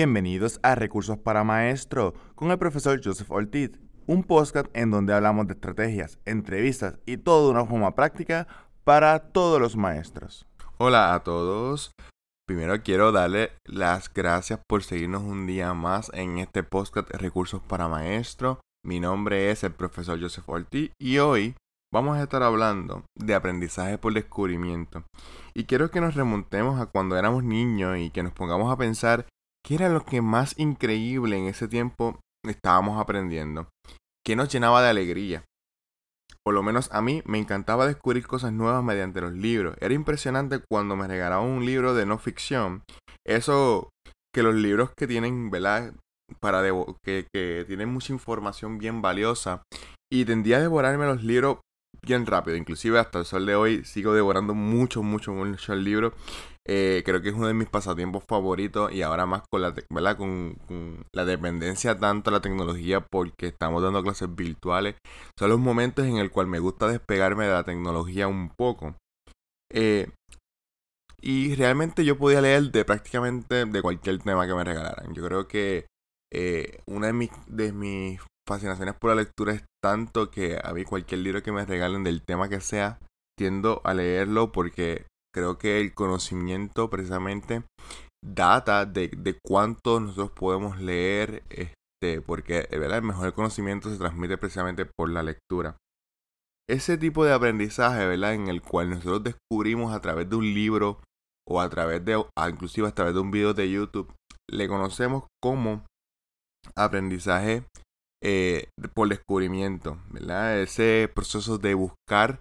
Bienvenidos a Recursos para Maestro con el profesor Joseph Ortiz, un podcast en donde hablamos de estrategias, entrevistas y todo de una forma práctica para todos los maestros. Hola a todos. Primero quiero darle las gracias por seguirnos un día más en este podcast Recursos para Maestro. Mi nombre es el profesor Joseph Ortiz y hoy vamos a estar hablando de aprendizaje por descubrimiento. Y quiero que nos remontemos a cuando éramos niños y que nos pongamos a pensar qué era lo que más increíble en ese tiempo estábamos aprendiendo. ¿Qué nos llenaba de alegría? Por lo menos a mí me encantaba descubrir cosas nuevas mediante los libros. Era impresionante cuando me regalaban un libro de no ficción. Eso que los libros que tienen. Para que, que tienen mucha información bien valiosa. Y tendía a devorarme los libros bien rápido. Inclusive hasta el sol de hoy sigo devorando mucho, mucho, mucho el libro. Eh, creo que es uno de mis pasatiempos favoritos y ahora más con la, ¿verdad? Con, la dependencia tanto a la tecnología porque estamos dando clases virtuales. Son los momentos en el cual me gusta despegarme de la tecnología un poco. Eh, y realmente yo podía leer de prácticamente de cualquier tema que me regalaran. Yo creo que eh, una de mis, de mis fascinaciones por la lectura es tanto que a mí cualquier libro que me regalen del tema que sea, tiendo a leerlo porque creo que el conocimiento precisamente data de, de cuánto nosotros podemos leer, este, porque ¿verdad? el mejor conocimiento se transmite precisamente por la lectura. Ese tipo de aprendizaje, ¿verdad? En el cual nosotros descubrimos a través de un libro o a través de, inclusive a través de un video de YouTube, le conocemos como aprendizaje eh, por descubrimiento, ¿verdad? Ese proceso de buscar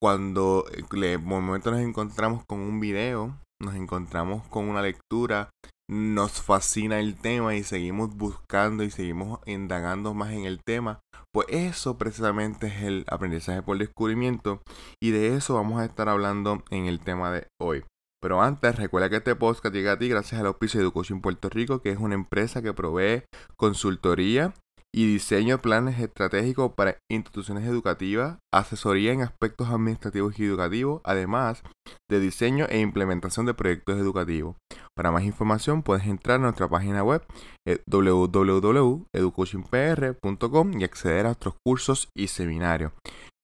cuando de momento nos encontramos con un video, nos encontramos con una lectura, nos fascina el tema y seguimos buscando y seguimos indagando más en el tema, pues eso precisamente es el aprendizaje por descubrimiento y de eso vamos a estar hablando en el tema de hoy. Pero antes, recuerda que este podcast llega a ti gracias al auspicio de Education Puerto Rico, que es una empresa que provee consultoría y diseño de planes estratégicos para instituciones educativas, asesoría en aspectos administrativos y educativos, además de diseño e implementación de proyectos educativos. Para más información puedes entrar a nuestra página web eh, www.educationpr.com y acceder a nuestros cursos y seminarios.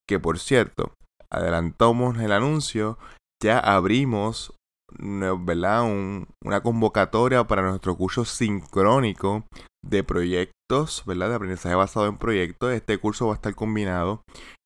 Que por cierto, adelantamos el anuncio, ya abrimos ¿verdad? una convocatoria para nuestro curso sincrónico de proyectos, ¿verdad? De aprendizaje basado en proyectos. Este curso va a estar combinado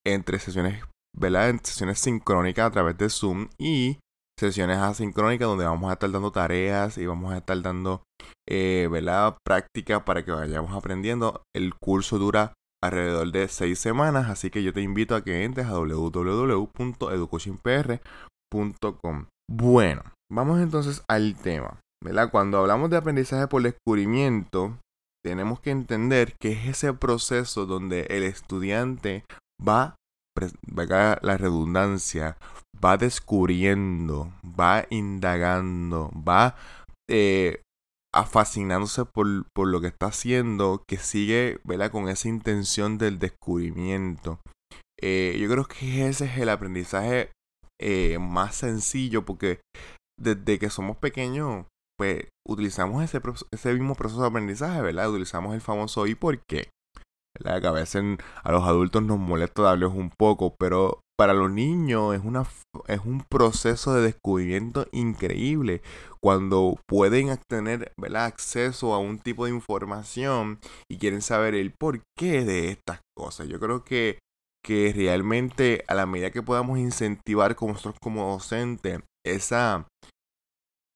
entre sesiones, ¿verdad? Sesiones sincrónicas a través de Zoom y sesiones asincrónicas donde vamos a estar dando tareas y vamos a estar dando, eh, ¿verdad? Práctica para que vayamos aprendiendo. El curso dura alrededor de seis semanas, así que yo te invito a que entres a www.educationpr.com. Bueno, vamos entonces al tema. ¿verdad? Cuando hablamos de aprendizaje por descubrimiento, tenemos que entender que es ese proceso donde el estudiante va, la redundancia, va descubriendo, va indagando, va eh, fascinándose por, lo que está haciendo, que sigue ¿verdad? con esa intención del descubrimiento. Eh, yo creo que ese es el aprendizaje eh, más sencillo porque desde que somos pequeños pues utilizamos ese, ese mismo proceso de aprendizaje, ¿verdad? Utilizamos el famoso ¿y por qué? ¿verdad? Que a veces a los adultos nos molesta darles un poco, pero para los niños es, una, es un proceso de descubrimiento increíble cuando pueden tener acceso a un tipo de información y quieren saber el porqué de estas cosas. Yo creo que, que realmente a la medida que podamos incentivar como nosotros como docentes esa,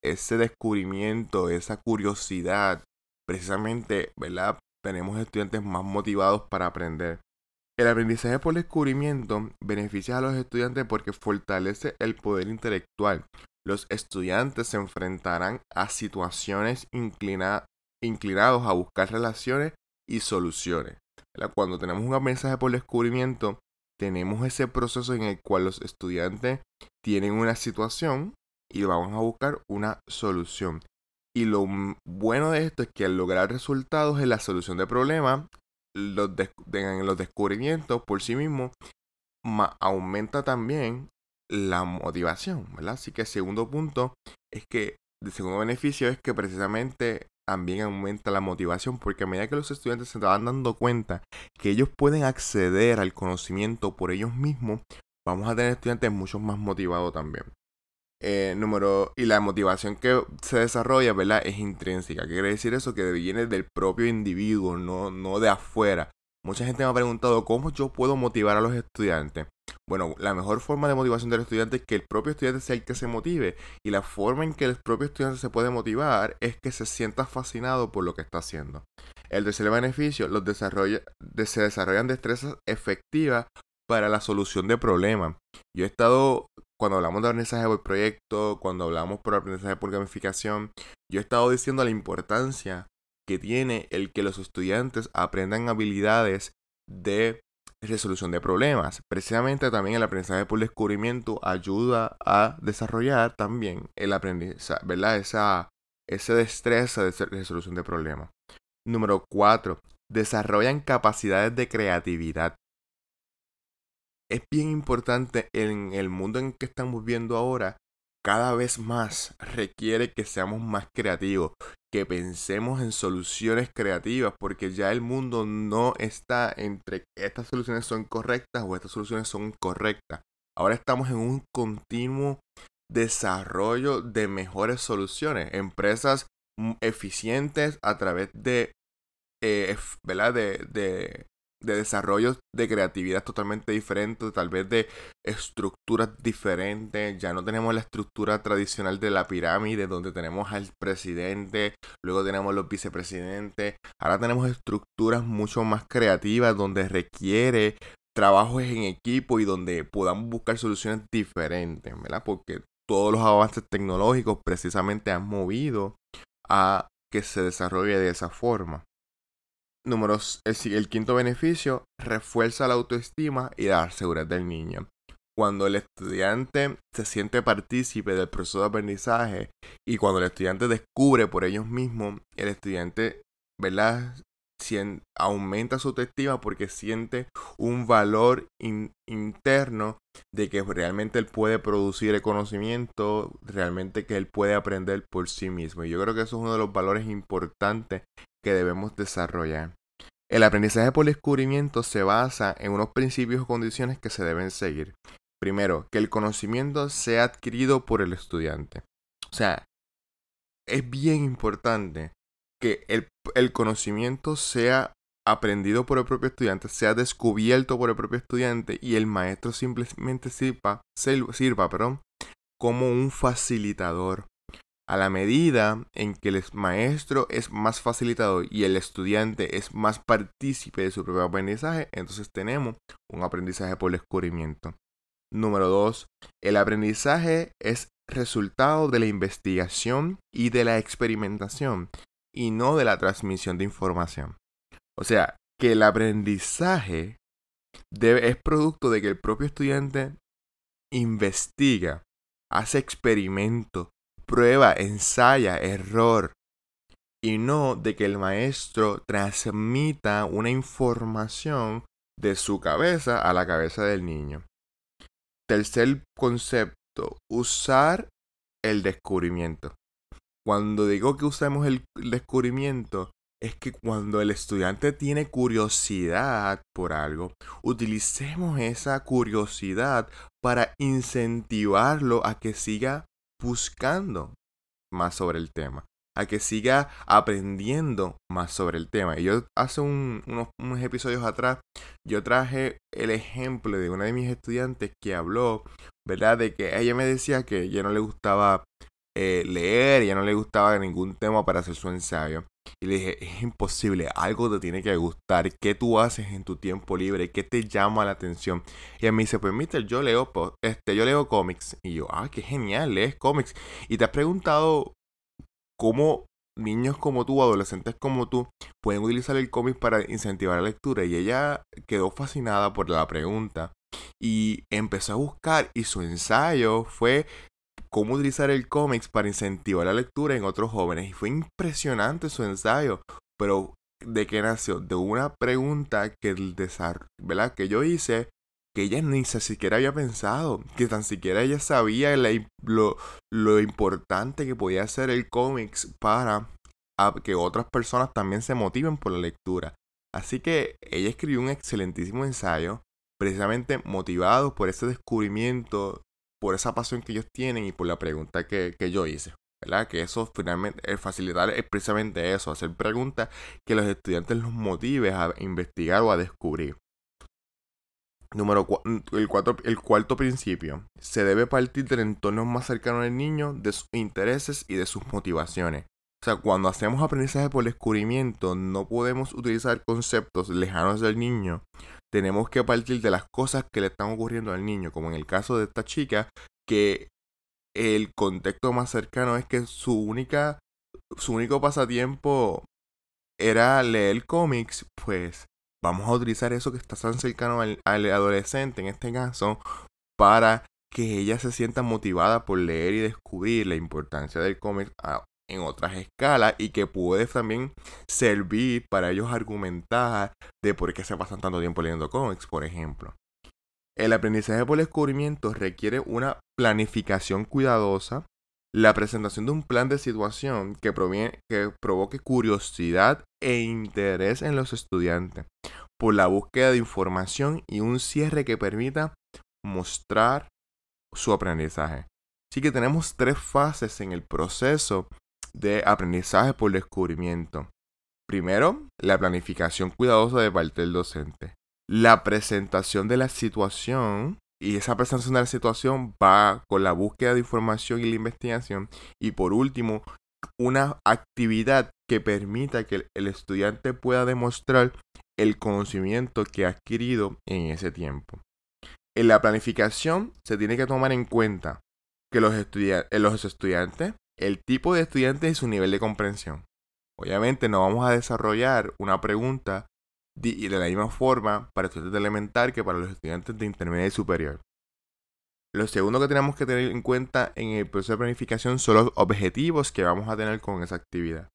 ese descubrimiento, esa curiosidad, precisamente, ¿verdad? Tenemos estudiantes más motivados para aprender. El aprendizaje por descubrimiento beneficia a los estudiantes porque fortalece el poder intelectual. Los estudiantes se enfrentarán a situaciones inclinados a buscar relaciones y soluciones. Cuando tenemos un aprendizaje por descubrimiento, tenemos ese proceso en el cual los estudiantes tienen una situación y vamos a buscar una solución. Y lo bueno de esto es que al lograr resultados en la solución de problemas, los, los descubrimientos por sí mismos, aumenta también la motivación. Así que el segundo punto es que, el segundo beneficio es que precisamente también aumenta la motivación porque a medida que los estudiantes se van dando cuenta que ellos pueden acceder al conocimiento por ellos mismos, vamos a tener estudiantes mucho más motivados también. Eh, número, y la motivación que se desarrolla, ¿verdad? Es intrínseca. ¿Qué quiere decir eso? Que viene del propio individuo, no, no de afuera. Mucha gente me ha preguntado cómo yo puedo motivar a los estudiantes. Bueno, la mejor forma de motivación del estudiante es que el propio estudiante sea el que se motive. Y la forma en que el propio estudiante se puede motivar es que se sienta fascinado por lo que está haciendo. El tercer beneficio, los desarrolla, se desarrollan destrezas efectivas para la solución de problemas. Yo he estado, cuando hablamos de aprendizaje por proyecto, cuando hablamos por aprendizaje por gamificación, yo he estado diciendo la importancia que tiene el que los estudiantes aprendan habilidades de resolución de problemas. Precisamente también el aprendizaje por descubrimiento ayuda a desarrollar también el aprendizaje, ¿verdad? Esa, esa destreza de resolución de problemas. Número 4. Desarrollan capacidades de creatividad. Es bien importante en el mundo en que estamos viendo ahora cada vez más requiere que seamos más creativos, que pensemos en soluciones creativas, porque ya el mundo no está entre estas soluciones son correctas o estas soluciones son incorrectas. Ahora estamos en un continuo desarrollo de mejores soluciones, empresas eficientes a través de, eh, ¿verdad? de, de de desarrollo de creatividad totalmente diferente, tal vez de estructuras diferentes. Ya no tenemos la estructura tradicional de la pirámide donde tenemos al presidente, luego tenemos los vicepresidentes. Ahora tenemos estructuras mucho más creativas donde requiere trabajos en equipo y donde podamos buscar soluciones diferentes, ¿verdad? Porque todos los avances tecnológicos precisamente han movido a que se desarrolle de esa forma. Números, el, quinto beneficio, refuerza la autoestima y la seguridad del niño. Cuando el estudiante se siente partícipe del proceso de aprendizaje y cuando el estudiante descubre por ellos mismos, el estudiante, ¿verdad? aumenta su autoestima porque siente un valor interno de que realmente él puede producir el conocimiento, realmente que él puede aprender por sí mismo. Y yo creo que eso es uno de los valores importantes que debemos desarrollar. El aprendizaje por descubrimiento se basa en unos principios o condiciones que se deben seguir. Primero, que el conocimiento sea adquirido por el estudiante. O sea, es bien importante que el, conocimiento sea aprendido por el propio estudiante, sea descubierto por el propio estudiante y el maestro simplemente sirva, sirva como un facilitador a la medida en que el maestro es más facilitador y el estudiante es más partícipe de su propio aprendizaje, entonces tenemos un aprendizaje por descubrimiento. Número 2. El aprendizaje es resultado de la investigación y de la experimentación y no de la transmisión de información. O sea, que el aprendizaje es producto de que el propio estudiante investiga, hace experimentos, prueba, ensaya, error. Y no de que el maestro transmita una información de su cabeza a la cabeza del niño. Tercer concepto, usar el descubrimiento. Cuando digo que usemos el descubrimiento, es que cuando el estudiante tiene curiosidad por algo, utilicemos esa curiosidad para incentivarlo a que siga buscando más sobre el tema, a que siga aprendiendo más sobre el tema. Y yo hace unos, episodios atrás, yo traje el ejemplo de una de mis estudiantes que habló, ¿verdad? De que ella me decía que ya no le gustaba eh, leer, ya no le gustaba ningún tema para hacer su ensayo. Y le dije, es imposible, algo te tiene que gustar. ¿Qué tú haces en tu tiempo libre? ¿Qué te llama la atención? Y a mí dice, pues mister, yo leo, este, yo leo cómics. Y yo, ah, qué genial, lees cómics. Y te has preguntado cómo niños como tú, adolescentes como tú, pueden utilizar el cómic para incentivar la lectura. Y ella quedó fascinada por la pregunta. Y empezó a buscar y su ensayo fue cómo utilizar el cómics para incentivar la lectura en otros jóvenes. Y fue impresionante su ensayo. Pero, ¿de qué nació? De una pregunta que, el que yo hice que ella ni siquiera había pensado, que tan siquiera ella sabía lo, importante que podía ser el cómics para que otras personas también se motiven por la lectura. Así que ella escribió un excelentísimo ensayo, precisamente motivado por ese descubrimiento, por esa pasión que ellos tienen y por la pregunta que, yo hice. ¿verdad? Que eso finalmente, el facilitar es precisamente eso, hacer preguntas que los estudiantes los motive a investigar o a descubrir. Número el, el cuarto principio. Se debe partir del entorno más cercano del niño, de sus intereses y de sus motivaciones. O sea, cuando hacemos aprendizaje por descubrimiento, no podemos utilizar conceptos lejanos del niño. Tenemos que partir de las cosas que le están ocurriendo al niño, como en el caso de esta chica, que el contexto más cercano es que su única su único pasatiempo era leer cómics, pues vamos a utilizar eso que está tan cercano al, al, adolescente en este caso para que ella se sienta motivada por leer y descubrir la importancia del cómic en otras escalas y que puede también servir para ellos argumentar de por qué se pasan tanto tiempo leyendo cómics, por ejemplo. El aprendizaje por descubrimiento requiere una planificación cuidadosa, la presentación de un plan de situación que, proviene, que provoque curiosidad e interés en los estudiantes, por la búsqueda de información y un cierre que permita mostrar su aprendizaje. Así que tenemos tres fases en el proceso de aprendizaje por descubrimiento. Primero, la planificación cuidadosa de parte del docente. La presentación de la situación y esa presentación de la situación va con la búsqueda de información y la investigación. Y por último, una actividad que permita que el estudiante pueda demostrar el conocimiento que ha adquirido en ese tiempo. En la planificación se tiene que tomar en cuenta que los, los estudiantes el tipo de estudiante y su nivel de comprensión. Obviamente no vamos a desarrollar una pregunta de, la misma forma para estudiantes elemental que para los estudiantes de intermedia y superior. Lo segundo que tenemos que tener en cuenta en el proceso de planificación son los objetivos que vamos a tener con esa actividad.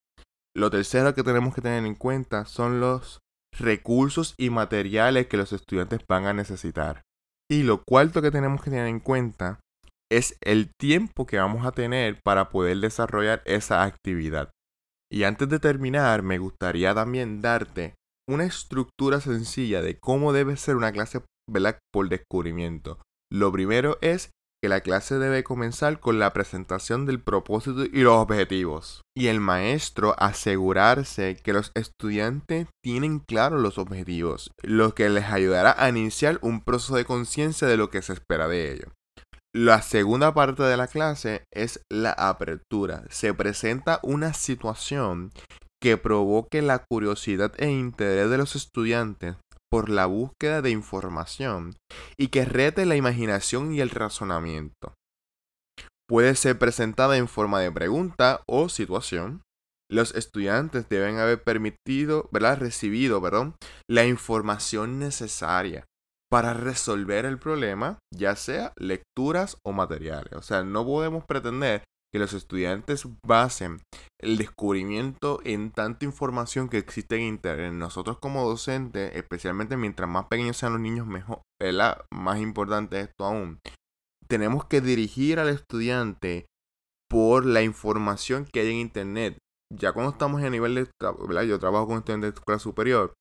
Lo tercero que tenemos que tener en cuenta son los recursos y materiales que los estudiantes van a necesitar. Y lo cuarto que tenemos que tener en cuenta es el tiempo que vamos a tener para poder desarrollar esa actividad. Y antes de terminar, me gustaría también darte una estructura sencilla de cómo debe ser una clase por descubrimiento. Lo primero es que la clase debe comenzar con la presentación del propósito y los objetivos. Y el maestro asegurarse que los estudiantes tienen claros los objetivos, lo que les ayudará a iniciar un proceso de conciencia de lo que se espera de ellos. La segunda parte de la clase es la apertura. Se presenta una situación que provoque la curiosidad e interés de los estudiantes por la búsqueda de información y que rete la imaginación y el razonamiento. Puede ser presentada en forma de pregunta o situación. Los estudiantes deben haber permitido, ¿verdad? recibido, perdón, la información necesaria para resolver el problema, ya sea lecturas o materiales. O sea, no podemos pretender que los estudiantes basen el descubrimiento en tanta información que existe en Internet. Nosotros como docentes, especialmente mientras más pequeños sean los niños, mejor, más importante esto aún. Tenemos que dirigir al estudiante por la información que hay en Internet ya cuando estamos en nivel de. Yo trabajo con estudiantes de escuela superior,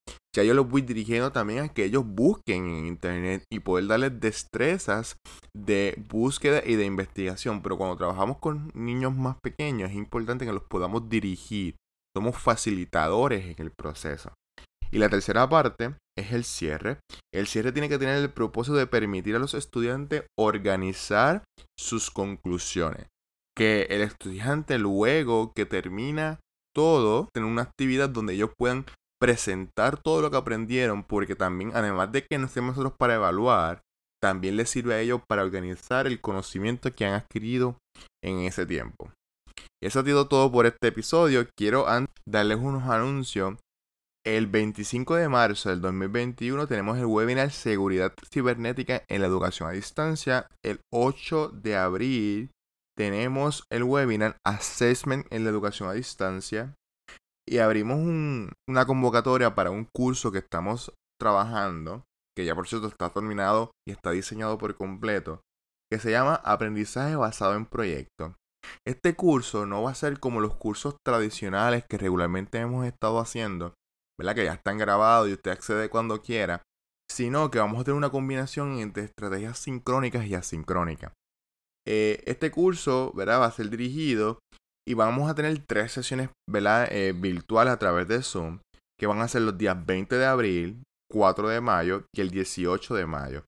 yo los voy dirigiendo también a que ellos busquen en internet y poder darles destrezas de búsqueda y de investigación. Pero cuando trabajamos con niños más pequeños es importante que los podamos dirigir. Somos facilitadores en el proceso. Y la tercera parte es el cierre. El cierre tiene que tener el propósito de permitir a los estudiantes organizar sus conclusiones que el estudiante luego que termina todo, tener una actividad donde ellos puedan presentar todo lo que aprendieron, porque también, además de que nos estemos nosotros para evaluar, también les sirve a ellos para organizar el conocimiento que han adquirido en ese tiempo. Eso ha sido todo por este episodio. Quiero darles unos anuncios. El 25 de marzo del 2021 tenemos el webinar Seguridad Cibernética en la Educación a Distancia. El 8 de abril tenemos el webinar Assessment en la educación a distancia y abrimos una convocatoria para un curso que estamos trabajando, que ya por cierto está terminado y está diseñado por completo, que se llama Aprendizaje basado en proyectos. Este curso no va a ser como los cursos tradicionales que regularmente hemos estado haciendo, ¿verdad? Que ya están grabados y usted accede cuando quiera, sino que vamos a tener una combinación entre estrategias sincrónicas y asincrónicas. Eh, este curso, ¿verdad? Va a ser dirigido y vamos a tener tres sesiones, ¿verdad? Eh, virtuales a través de Zoom, que van a ser los días 20 de abril, 4 de mayo y el 18 de mayo.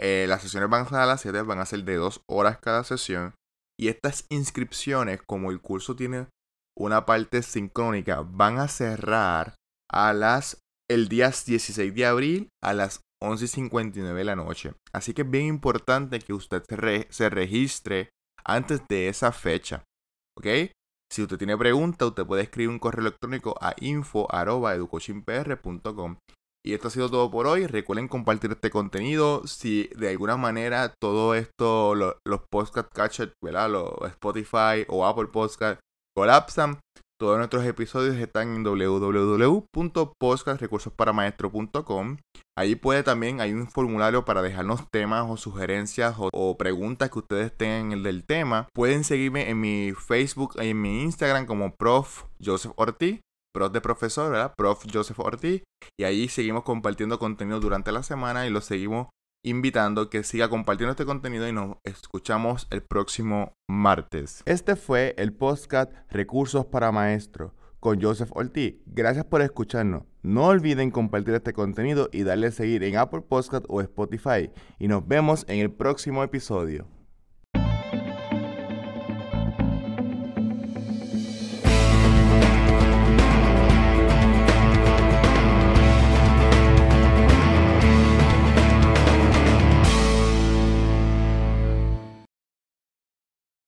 Eh, las sesiones van a ser a las 7, van a ser de 2 horas cada sesión. Y estas inscripciones, como el curso tiene una parte sincrónica, van a cerrar a las el día 16 de abril a las 11.59 de la noche. Así que es bien importante que usted se, registre antes de esa fecha. ¿Ok? Si usted tiene preguntas, usted puede escribir un correo electrónico a info.educoachinpr.com y esto ha sido todo por hoy. Recuerden compartir este contenido. Si de alguna manera todo esto, los podcast catchers, ¿verdad? Los Spotify o Apple Podcast colapsan, todos nuestros episodios están en www.podcastrecursosparamaestro.com. Ahí puede también, hay un formulario para dejarnos temas o sugerencias o, preguntas que ustedes tengan el del tema. Pueden seguirme en mi Facebook y en mi Instagram como Prof. Joseph Ortiz prof de profesor, ¿verdad? Prof. Joseph Ortiz. Y ahí seguimos compartiendo contenido durante la semana y lo seguimos invitando que siga compartiendo este contenido y nos escuchamos el próximo martes. Este fue el podcast Recursos para Maestro con Joseph Ortiz. Gracias por escucharnos. No olviden compartir este contenido y darle a seguir en Apple Podcast o Spotify. Y nos vemos en el próximo episodio.